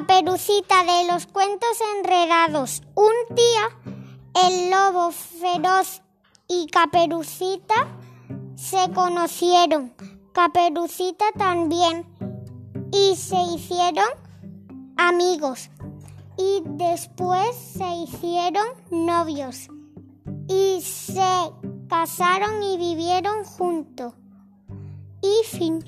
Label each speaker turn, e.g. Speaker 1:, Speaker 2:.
Speaker 1: Caperucita de los cuentos enredados. Un día el lobo feroz y Caperucita se conocieron. Caperucita también. Y se hicieron amigos. Y después se hicieron novios. Y se casaron y vivieron juntos. Y fin.